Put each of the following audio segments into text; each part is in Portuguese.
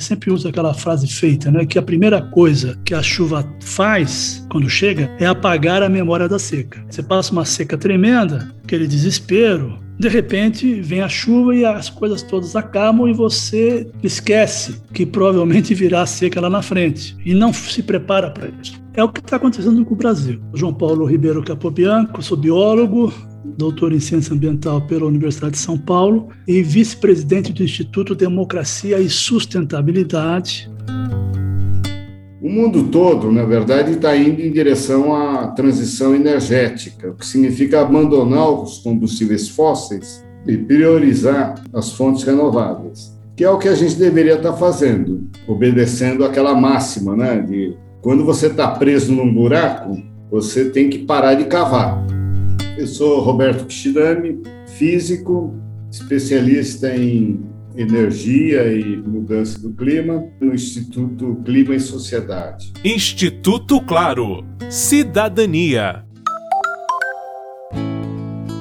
sempre uso aquela frase feita, né? Que a primeira coisa que a chuva faz quando chega é apagar a memória da seca. Você passa uma seca tremenda, aquele desespero, de repente vem a chuva e as coisas todas acabam e você esquece que provavelmente virá seca lá na frente e não se prepara para isso. É o que está acontecendo com o Brasil. João Paulo Ribeiro Capobianco, sou biólogo, doutor em ciência ambiental pela Universidade de São Paulo e vice-presidente do Instituto Democracia e Sustentabilidade. O mundo todo, na verdade, está indo em direção à transição energética, o que significa abandonar os combustíveis fósseis e priorizar as fontes renováveis, que é o que a gente deveria estar tá fazendo, obedecendo aquela máxima, né, de quando você está preso num buraco, você tem que parar de cavar. Eu sou Roberto Kishidami, físico, especialista em energia e mudança do clima no Instituto Clima e Sociedade. Instituto Claro. Cidadania.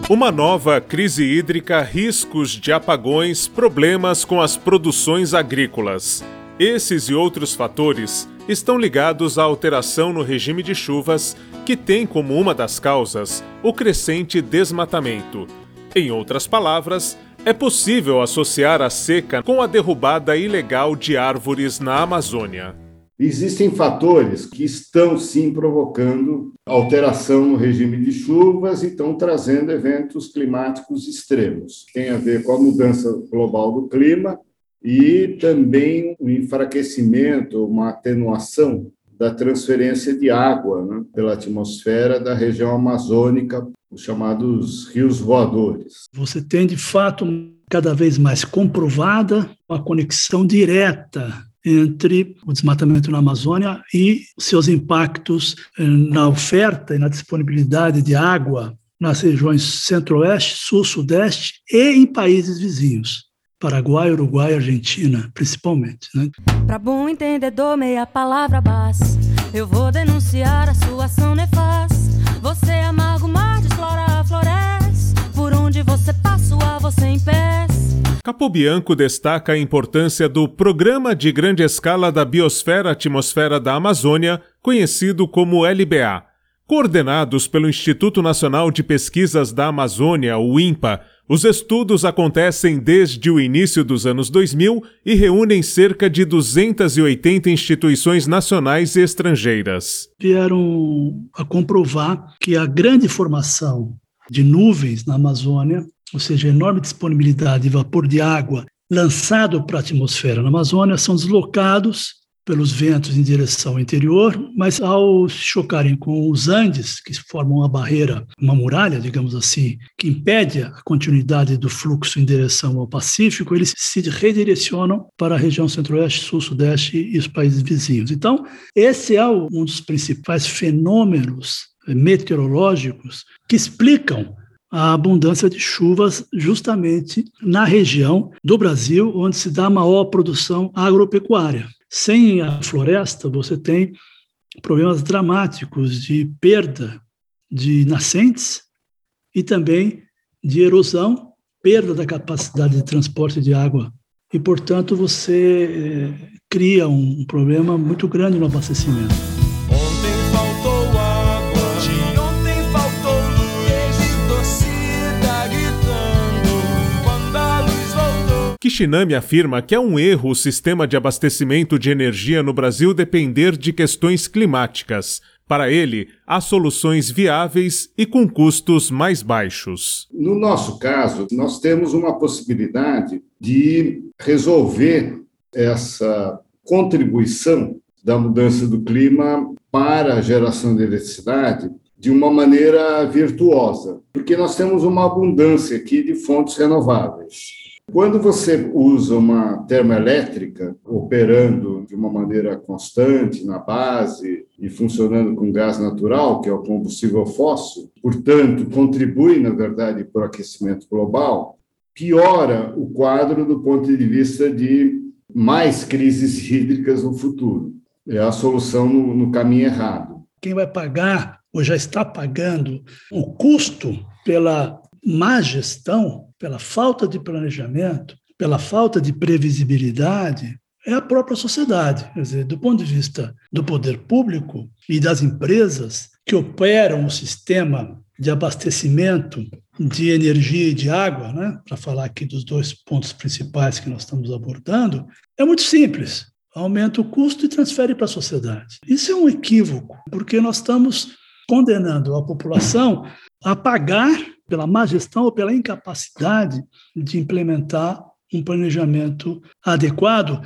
Uma nova crise hídrica, riscos de apagões, problemas com as produções agrícolas. Esses e outros fatores estão ligados à alteração no regime de chuvas, que tem como uma das causas o crescente desmatamento. Em outras palavras, é possível associar a seca com a derrubada ilegal de árvores na Amazônia. Existem fatores que estão sim provocando alteração no regime de chuvas e estão trazendo eventos climáticos extremos. Tem a ver com a mudança global do clima e também o enfraquecimento, uma atenuação da transferência de água né, pela atmosfera da região amazônica, os chamados rios voadores. Você tem, de fato, cada vez mais comprovada uma conexão direta entre o desmatamento na Amazônia e seus impactos eh, na oferta e na disponibilidade de água nas regiões centro-oeste, sul-sudeste e em países vizinhos. Paraguai, Uruguai, Argentina, principalmente. Né? Para bom entendedor, meia palavra basta. Eu vou denunciar a sua ação nefasta. Você é amargo mar, desflora, floresce. Por onde você passa, a você. Capobianco destaca a importância do Programa de Grande Escala da Biosfera Atmosfera da Amazônia, conhecido como LBA. Coordenados pelo Instituto Nacional de Pesquisas da Amazônia, o INPA, os estudos acontecem desde o início dos anos 2000 e reúnem cerca de 280 instituições nacionais e estrangeiras. Vieram a comprovar que a grande formação de nuvens na Amazônia, ou seja, a enorme disponibilidade de vapor de água lançado para a atmosfera na Amazônia, são deslocados pelos ventos em direção ao interior, mas ao se chocarem com os Andes, que formam uma barreira, uma muralha, digamos assim, que impede a continuidade do fluxo em direção ao Pacífico, eles se redirecionam para a região centro-oeste, sul-sudeste e os países vizinhos. Então, esse é um dos principais fenômenos meteorológicos que explicam a abundância de chuvas justamente na região do Brasil onde se dá a maior produção agropecuária. Sem a floresta, você tem problemas dramáticos de perda de nascentes e também de erosão, perda da capacidade de transporte de água. E, portanto, você eh, cria um problema muito grande no abastecimento. Kishinami afirma que é um erro o sistema de abastecimento de energia no Brasil depender de questões climáticas. Para ele, há soluções viáveis e com custos mais baixos. No nosso caso, nós temos uma possibilidade de resolver essa contribuição da mudança do clima para a geração de eletricidade de uma maneira virtuosa, porque nós temos uma abundância aqui de fontes renováveis. Quando você usa uma termoelétrica operando de uma maneira constante na base e funcionando com gás natural, que é o combustível fóssil, portanto, contribui, na verdade, para o aquecimento global, piora o quadro do ponto de vista de mais crises hídricas no futuro. É a solução no, no caminho errado. Quem vai pagar, ou já está pagando, o custo pela má gestão pela falta de planejamento, pela falta de previsibilidade, é a própria sociedade. Quer dizer, do ponto de vista do poder público e das empresas que operam o sistema de abastecimento de energia e de água, né, para falar aqui dos dois pontos principais que nós estamos abordando, é muito simples. Aumenta o custo e transfere para a sociedade. Isso é um equívoco, porque nós estamos condenando a população a pagar pela má gestão ou pela incapacidade de implementar um planejamento adequado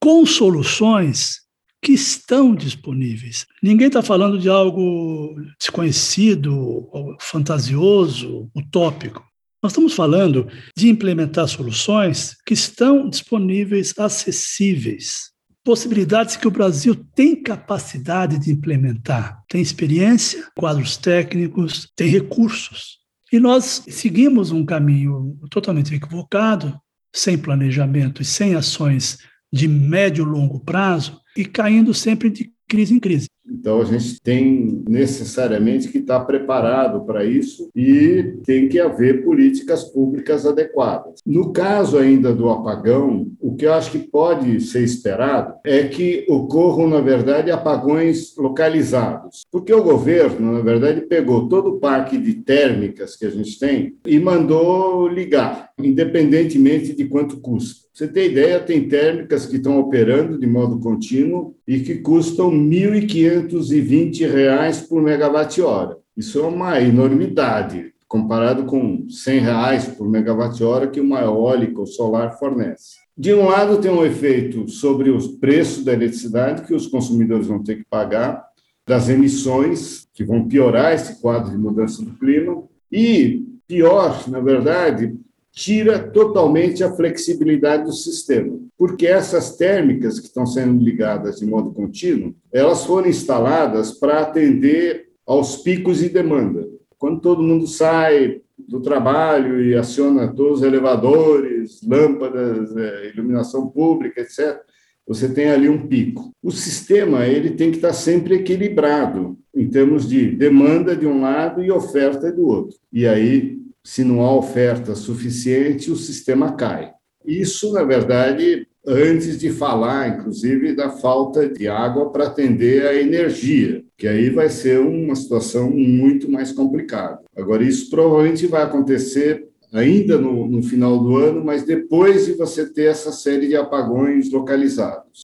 com soluções que estão disponíveis. Ninguém está falando de algo desconhecido, fantasioso, utópico. Nós estamos falando de implementar soluções que estão disponíveis, acessíveis. Possibilidades que o Brasil tem capacidade de implementar. Tem experiência, quadros técnicos, tem recursos. E nós seguimos um caminho totalmente equivocado, sem planejamento e sem ações de médio e longo prazo, e caindo sempre de crise em crise. Então, a gente tem necessariamente que estar preparado para isso e tem que haver políticas públicas adequadas. No caso ainda do apagão, o que eu acho que pode ser esperado é que ocorram, na verdade, apagões localizados. Porque o governo, na verdade, pegou todo o parque de térmicas que a gente tem e mandou ligar, independentemente de quanto custa. Você tem ideia, tem térmicas que estão operando de modo contínuo e que custam R$ 1.520 por megawatt-hora. Isso é uma enormidade, comparado com 100 reais por megawatt-hora que uma eólica ou solar fornece. De um lado, tem um efeito sobre os preços da eletricidade que os consumidores vão ter que pagar, das emissões, que vão piorar esse quadro de mudança do clima, e pior, na verdade, tira totalmente a flexibilidade do sistema, porque essas térmicas que estão sendo ligadas de modo contínuo, elas foram instaladas para atender aos picos de demanda. Quando todo mundo sai do trabalho e aciona todos os elevadores, lâmpadas, é, iluminação pública, etc., você tem ali um pico. O sistema ele tem que estar sempre equilibrado em termos de demanda de um lado e oferta do outro. E aí se não há oferta suficiente, o sistema cai. Isso, na verdade, antes de falar, inclusive, da falta de água para atender a energia, que aí vai ser uma situação muito mais complicada. Agora, isso provavelmente vai acontecer ainda no, no final do ano, mas depois de você ter essa série de apagões localizados.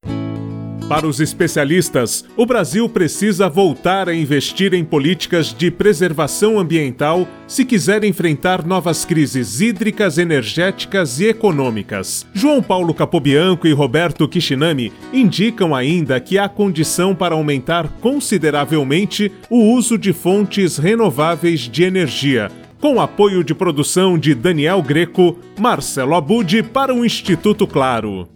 Para os especialistas, o Brasil precisa voltar a investir em políticas de preservação ambiental se quiser enfrentar novas crises hídricas, energéticas e econômicas. João Paulo Capobianco e Roberto Kishinami indicam ainda que há condição para aumentar consideravelmente o uso de fontes renováveis de energia, com apoio de produção de Daniel Greco, Marcelo Abude para o Instituto Claro.